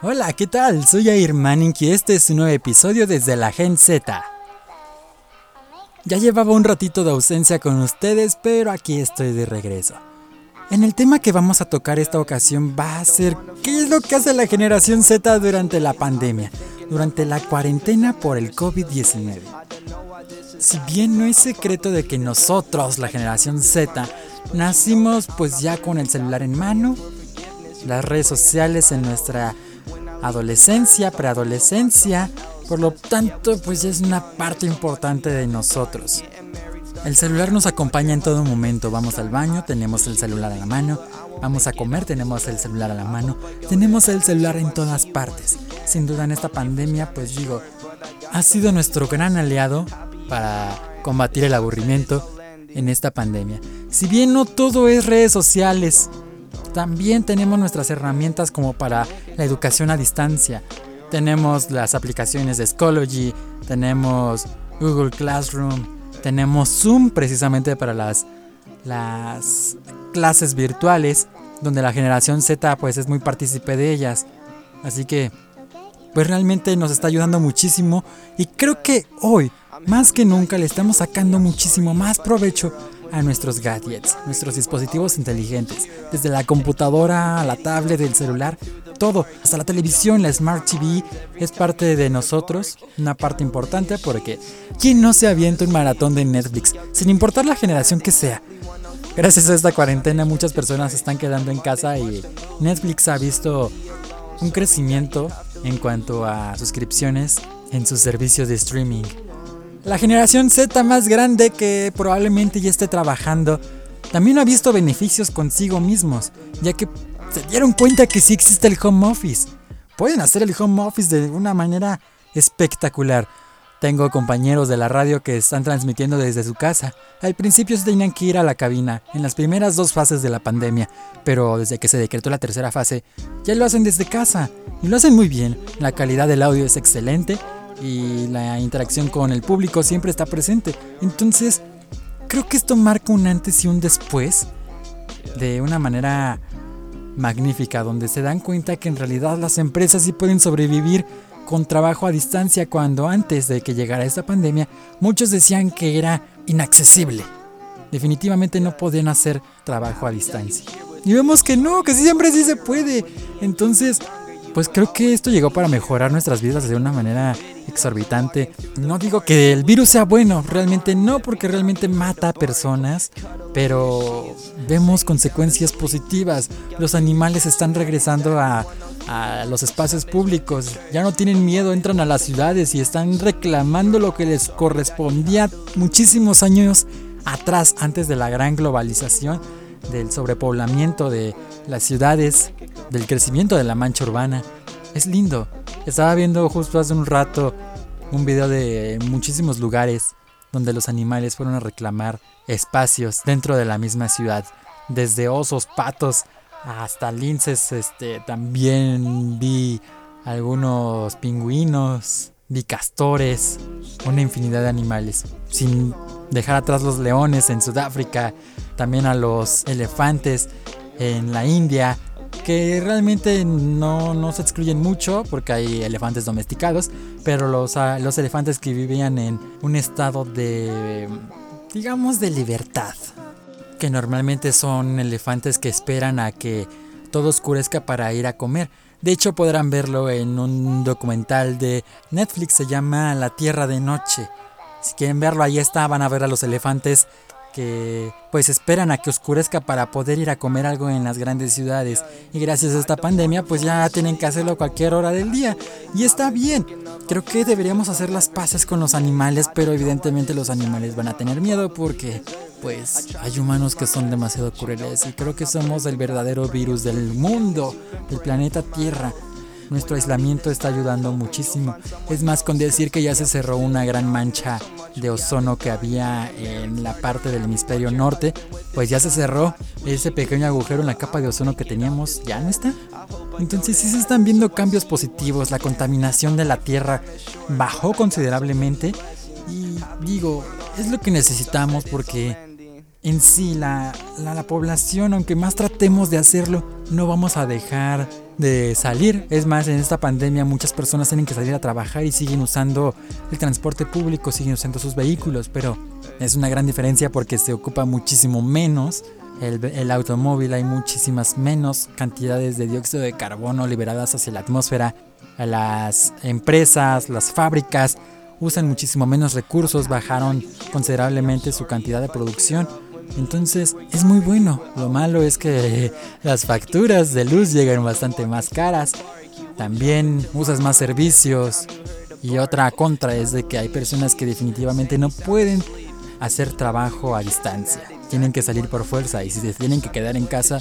Hola, ¿qué tal? Soy Air y este es un nuevo episodio desde la Gen Z. Ya llevaba un ratito de ausencia con ustedes, pero aquí estoy de regreso. En el tema que vamos a tocar esta ocasión va a ser qué es lo que hace la generación Z durante la pandemia, durante la cuarentena por el COVID-19. Si bien no es secreto de que nosotros, la generación Z, nacimos pues ya con el celular en mano, las redes sociales en nuestra adolescencia, preadolescencia, por lo tanto pues es una parte importante de nosotros. El celular nos acompaña en todo momento, vamos al baño, tenemos el celular a la mano, vamos a comer, tenemos el celular a la mano, tenemos el celular en todas partes. Sin duda en esta pandemia pues digo, ha sido nuestro gran aliado para combatir el aburrimiento en esta pandemia. Si bien no todo es redes sociales, también tenemos nuestras herramientas como para la educación a distancia. Tenemos las aplicaciones de Schoology, tenemos Google Classroom, tenemos Zoom precisamente para las, las clases virtuales, donde la generación Z pues es muy partícipe de ellas. Así que pues realmente nos está ayudando muchísimo y creo que hoy más que nunca le estamos sacando muchísimo más provecho a nuestros gadgets, nuestros dispositivos inteligentes, desde la computadora la tablet, el celular, todo, hasta la televisión, la Smart TV, es parte de nosotros, una parte importante porque ¿quién no se avienta un maratón de Netflix, sin importar la generación que sea? Gracias a esta cuarentena muchas personas están quedando en casa y Netflix ha visto un crecimiento en cuanto a suscripciones en sus servicios de streaming. La generación Z más grande que probablemente ya esté trabajando también ha visto beneficios consigo mismos, ya que se dieron cuenta que sí existe el home office. Pueden hacer el home office de una manera espectacular. Tengo compañeros de la radio que están transmitiendo desde su casa. Al principio se tenían que ir a la cabina, en las primeras dos fases de la pandemia, pero desde que se decretó la tercera fase, ya lo hacen desde casa. Y lo hacen muy bien. La calidad del audio es excelente y la interacción con el público siempre está presente. Entonces, creo que esto marca un antes y un después de una manera magnífica, donde se dan cuenta que en realidad las empresas sí pueden sobrevivir con trabajo a distancia cuando antes de que llegara esta pandemia muchos decían que era inaccesible. Definitivamente no podían hacer trabajo a distancia. Y vemos que no, que siempre sí se puede. Entonces, pues creo que esto llegó para mejorar nuestras vidas de una manera exorbitante. No digo que el virus sea bueno, realmente no, porque realmente mata a personas, pero vemos consecuencias positivas. Los animales están regresando a, a los espacios públicos, ya no tienen miedo, entran a las ciudades y están reclamando lo que les correspondía muchísimos años atrás, antes de la gran globalización, del sobrepoblamiento de las ciudades, del crecimiento de la mancha urbana. Es lindo. Estaba viendo justo hace un rato un video de muchísimos lugares donde los animales fueron a reclamar espacios dentro de la misma ciudad. Desde osos, patos, hasta linces, este, también vi algunos pingüinos, vi castores, una infinidad de animales. Sin dejar atrás los leones en Sudáfrica, también a los elefantes en la India, que realmente no, no, se excluyen mucho porque hay elefantes domesticados, pero los, ah, los elefantes que vivían en un estado de, digamos, de libertad, que normalmente son elefantes que esperan a que todo oscurezca para ir a comer. De hecho podrán verlo en un documental de Netflix, se llama La Tierra de Noche. Si quieren verlo, ahí está, van a ver a los elefantes que pues esperan a que oscurezca para poder ir a comer algo en las grandes ciudades y gracias a esta pandemia pues ya tienen que hacerlo a cualquier hora del día y está bien. Creo que deberíamos hacer las paces con los animales, pero evidentemente los animales van a tener miedo porque pues hay humanos que son demasiado crueles y creo que somos el verdadero virus del mundo, del planeta Tierra. Nuestro aislamiento está ayudando muchísimo. Es más, con decir que ya se cerró una gran mancha de ozono que había en la parte del hemisferio norte, pues ya se cerró. Ese pequeño agujero en la capa de ozono que teníamos ya no está. Entonces sí se están viendo cambios positivos. La contaminación de la Tierra bajó considerablemente. Y digo, es lo que necesitamos porque en sí la, la, población, aunque más tratemos de hacerlo, no vamos a dejar de salir. Es más, en esta pandemia muchas personas tienen que salir a trabajar y siguen usando el transporte público, siguen usando sus vehículos, pero es una gran diferencia porque se ocupa muchísimo menos el, el, automóvil, hay muchísimas menos cantidades de dióxido de carbono liberadas hacia la atmósfera. Las empresas, las fábricas usan muchísimo menos recursos, bajaron considerablemente su cantidad de producción. Entonces es muy bueno. Lo malo es que las facturas de luz llegan bastante más caras. También usas más servicios. Y otra contra es de que hay personas que definitivamente no pueden hacer trabajo a distancia. Tienen que salir por fuerza y si se tienen que quedar en casa,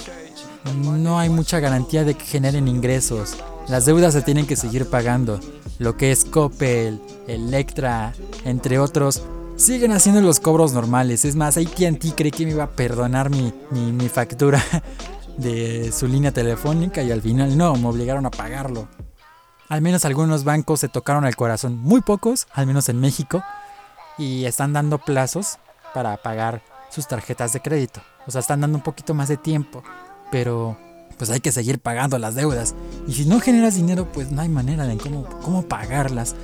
no hay mucha garantía de que generen ingresos. Las deudas se tienen que seguir pagando. Lo que es Coppel, Electra, entre otros, siguen haciendo los cobros normales. Es más, ATT cree que me iba a perdonar mi, mi, factura de su línea telefónica y al final no, me obligaron a pagarlo. Al menos algunos bancos se tocaron el corazón, muy pocos, al menos en México, y están dando plazos para pagar sus tarjetas de crédito. O sea, están dando un poquito más de tiempo, pero pues hay que seguir pagando las deudas. Y si no generas dinero, pues no hay manera de cómo, cómo pagarlas.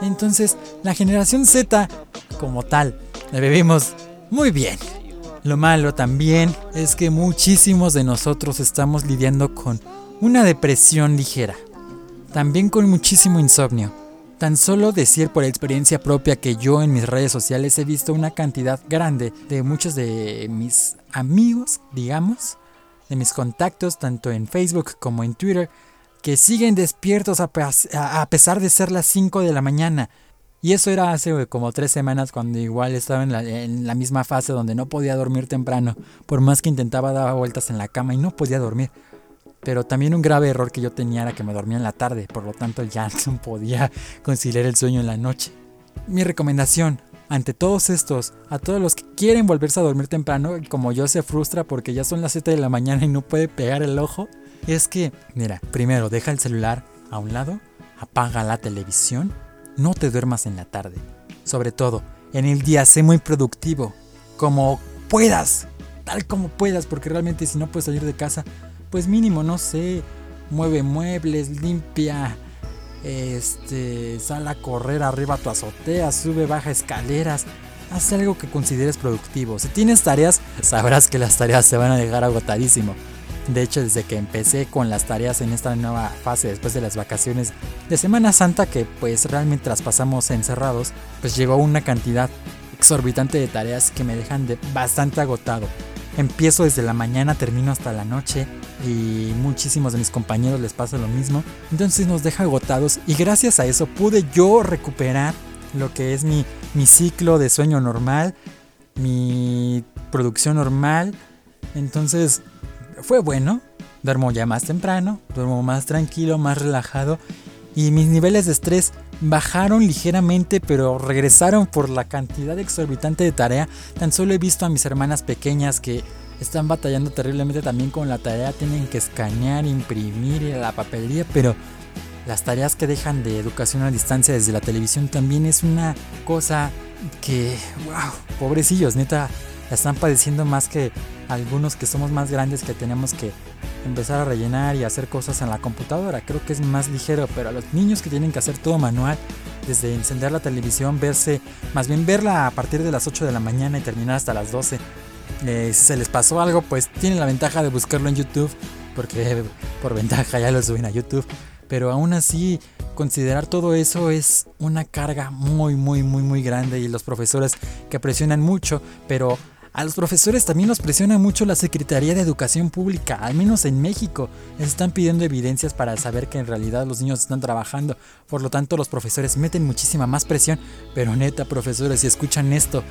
Entonces, la generación Z, como tal, la vivimos muy bien. Lo malo también es que muchísimos de nosotros estamos lidiando con una depresión ligera. También con muchísimo insomnio. Tan solo decir por experiencia propia que yo en mis redes sociales he visto una cantidad grande de muchos de mis amigos, digamos, de mis contactos, tanto en Facebook como en Twitter, que siguen despiertos a, pesar de ser las 5 de la mañana. Y eso era hace como tres semanas cuando igual estaba en la, en la, misma fase donde no podía dormir temprano, por más que intentaba dar vueltas en la cama y no podía dormir. Pero también un grave error que yo tenía era que me dormía en la tarde, por lo tanto ya no podía conciliar el sueño en la noche. Mi recomendación, ante todos estos, a todos los que quieren volverse a dormir temprano, como yo se frustra porque ya son las 7 de la mañana y no puede pegar el ojo, es que, mira, primero deja el celular a un lado, apaga la televisión, no te duermas en la tarde. Sobre todo, en el día sé muy productivo, como puedas, tal como puedas, porque realmente si no puedes salir de casa, pues mínimo, no sé, mueve muebles, limpia, este, sal a correr arriba a tu azotea, sube, baja escaleras. Haz algo que consideres productivo. Si tienes tareas, sabrás que las tareas se van a dejar agotadísimo. De hecho, desde que empecé con las tareas en esta nueva fase después de las vacaciones de Semana Santa, que pues realmente las pasamos encerrados, pues llegó una cantidad exorbitante de tareas que me dejan de bastante agotado. Empiezo desde la mañana, termino hasta la noche y muchísimos de mis compañeros les pasa lo mismo. Entonces nos deja agotados y gracias a eso pude yo recuperar lo que es mi, mi ciclo de sueño normal, mi producción normal. Entonces fue bueno, duermo ya más temprano, duermo más tranquilo, más relajado y mis niveles de estrés bajaron ligeramente, pero regresaron por la cantidad exorbitante de tarea. Tan solo he visto a mis hermanas pequeñas que están batallando terriblemente también con la tarea, tienen que escanear, imprimir la papelería, pero las tareas que dejan de educación a distancia desde la televisión también es una cosa que, wow, pobrecillos, neta, la están padeciendo más que algunos que somos más grandes que tenemos que empezar a rellenar y hacer cosas en la computadora. Creo que es más ligero, pero a los niños que tienen que hacer todo manual, desde encender la televisión, verse, más bien verla a partir de las 8 de la mañana y terminar hasta las 12. Eh, si se les pasó algo, pues tienen la ventaja de buscarlo en YouTube, porque por ventaja ya lo suben a YouTube. Pero aún así, considerar todo eso es una carga muy, muy, muy, muy grande y los profesores que presionan mucho, pero a los profesores también nos presiona mucho la Secretaría de Educación Pública, al menos en México. Les están pidiendo evidencias para saber que en realidad los niños están trabajando. Por lo tanto, los profesores meten muchísima más presión. Pero neta, profesores, si escuchan esto,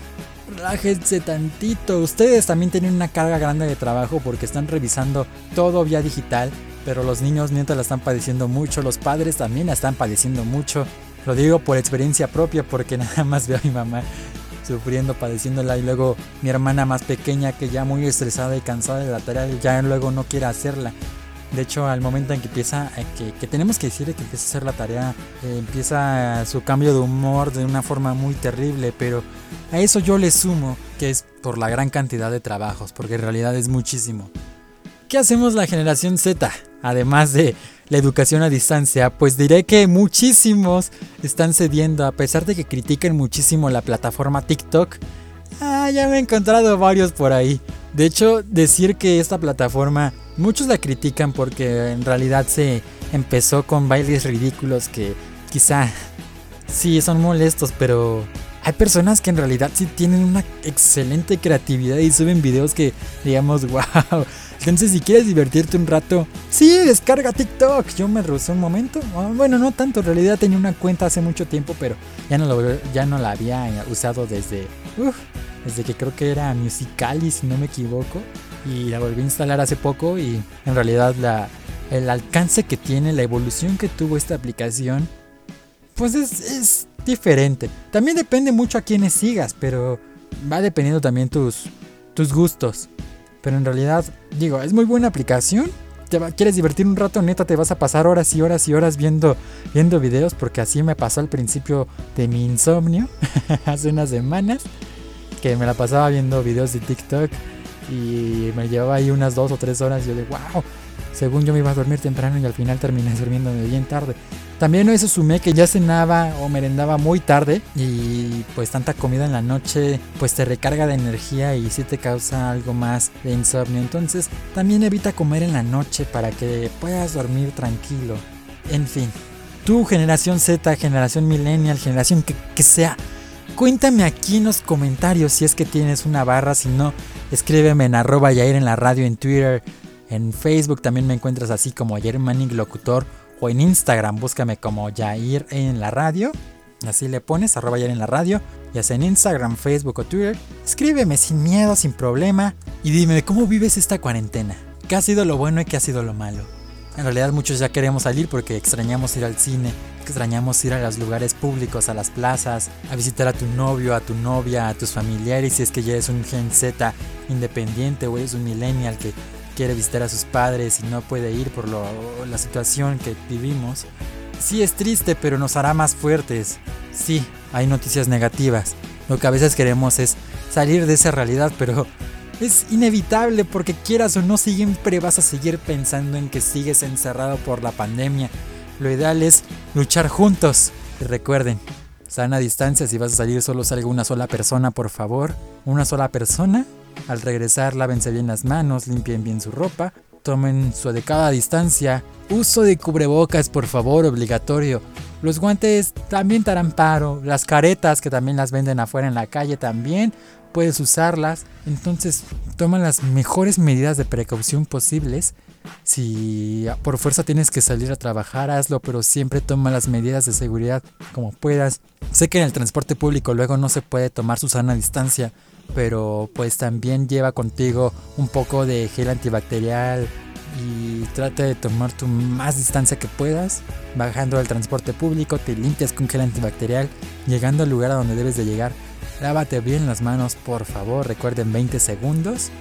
relájense tantito. Ustedes también tienen una carga grande de trabajo porque están revisando todo vía digital. Pero los niños neta la están padeciendo mucho. Los padres también la están padeciendo mucho. Lo digo por experiencia propia porque nada más veo a mi mamá sufriendo, padeciéndola y luego mi hermana más pequeña que ya muy estresada y cansada de la tarea ya luego no quiere hacerla. De hecho, al momento en que empieza, eh, que, tenemos que decirle que empieza a hacer la tarea, eh, empieza su cambio de humor de una forma muy terrible, pero a eso yo le sumo que es por la gran cantidad de trabajos, porque en realidad es muchísimo. ¿Qué hacemos la generación Z? Además de la educación a distancia, pues diré que muchísimos están cediendo, a pesar de que critiquen muchísimo la plataforma TikTok. Ah, ya me he encontrado varios por ahí. De hecho, decir que esta plataforma, muchos la critican porque en realidad se empezó con bailes ridículos que quizá sí son molestos, pero hay personas que en realidad sí tienen una excelente creatividad y suben videos que digamos, wow, entonces, si quieres divertirte un rato, sí, descarga TikTok. Yo me rehusé un momento. Ah, bueno, no tanto. En realidad tenía una cuenta hace mucho tiempo, pero ya no, lo, ya no la había usado desde. desde que creo que era Musical.ly, si no me equivoco. Y la volví a instalar hace poco. Y en realidad, la, el alcance que tiene, la evolución que tuvo esta aplicación, pues es, es diferente. También depende mucho a quienes sigas, pero va dependiendo también tus, tus gustos. Pero en realidad, digo, es muy buena aplicación. Te quieres divertir un rato, neta, te vas a pasar horas y horas y horas viendo, viendo videos, porque así me pasó al principio de mi insomnio, hace unas semanas, que me la pasaba viendo videos de TikTok y me llevaba ahí unas dos o tres horas y yo de, wow, según yo me iba a dormir temprano y al final terminé durmiéndome bien tarde. También eso sumé que ya cenaba o merendaba muy tarde y pues tanta comida en la noche pues te recarga de energía y sí te causa algo más de insomnio. Entonces también evita comer en la noche para que puedas dormir tranquilo. En fin, tu generación Z, generación millennial, generación que, que sea, cuéntame aquí en los comentarios si es que tienes una barra, si no, escríbeme en arroba Yair en la radio en Twitter. En Facebook también me encuentras así como Yair Manning Locutor o en Instagram búscame como Yair en la radio. Así le pones, arroba Yair en la radio. Ya sea en Instagram, Facebook o Twitter. Escríbeme sin miedo, sin problema. Y dime cómo vives esta cuarentena. ¿Qué ha sido lo bueno y qué ha sido lo malo? En realidad muchos ya queremos salir porque extrañamos ir al cine, extrañamos ir a los lugares públicos, a las plazas, a visitar a tu novio, a tu novia, a tus familiares, si es que ya eres un Gen Z independiente o eres un millennial que quiere visitar a sus padres y no puede ir por la situación que vivimos. Sí es triste, pero nos hará más fuertes. Sí, hay noticias negativas. Lo que a veces queremos es salir de esa realidad, pero es inevitable porque quieras o no siempre vas a seguir pensando en que sigues encerrado por la pandemia. Lo ideal es luchar juntos. Y recuerden, sana distancia, si vas a salir solo salga una sola persona, por favor. Una sola persona al regresar, lávense bien las manos, limpien bien su ropa, tomen su adecuada distancia. Uso de cubrebocas, por favor, obligatorio. Los guantes también te harán paro. Las caretas que también las venden afuera en la calle también puedes usarlas. Entonces, toma las mejores medidas de precaución posibles. Si por fuerza tienes que salir a trabajar, hazlo, pero siempre toma las medidas de seguridad como puedas. Sé que en el transporte público luego no se puede tomar su sana distancia, pero pues también lleva contigo un poco de gel antibacterial y trata de tomar tu más distancia que puedas. Bajando al transporte público, te limpias con gel antibacterial, llegando al lugar a donde debes de llegar. Lávate bien las manos, por favor, recuerden 20 segundos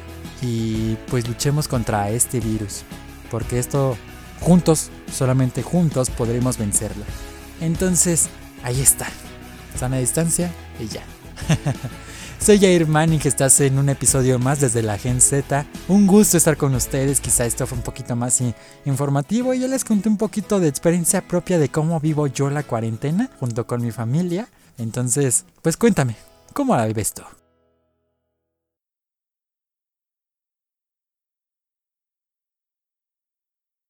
y pues luchemos contra este virus, porque esto juntos, solamente juntos podremos vencerlo. Entonces, ahí está. Sana distancia y ya. Soy Jair Manning, estás en un episodio más desde la Gen Z. Un gusto estar con ustedes, quizá esto fue un poquito más informativo y ya les conté un poquito de experiencia propia de cómo vivo yo la cuarentena junto con mi familia. Entonces, pues cuéntame, ¿cómo la vives tú?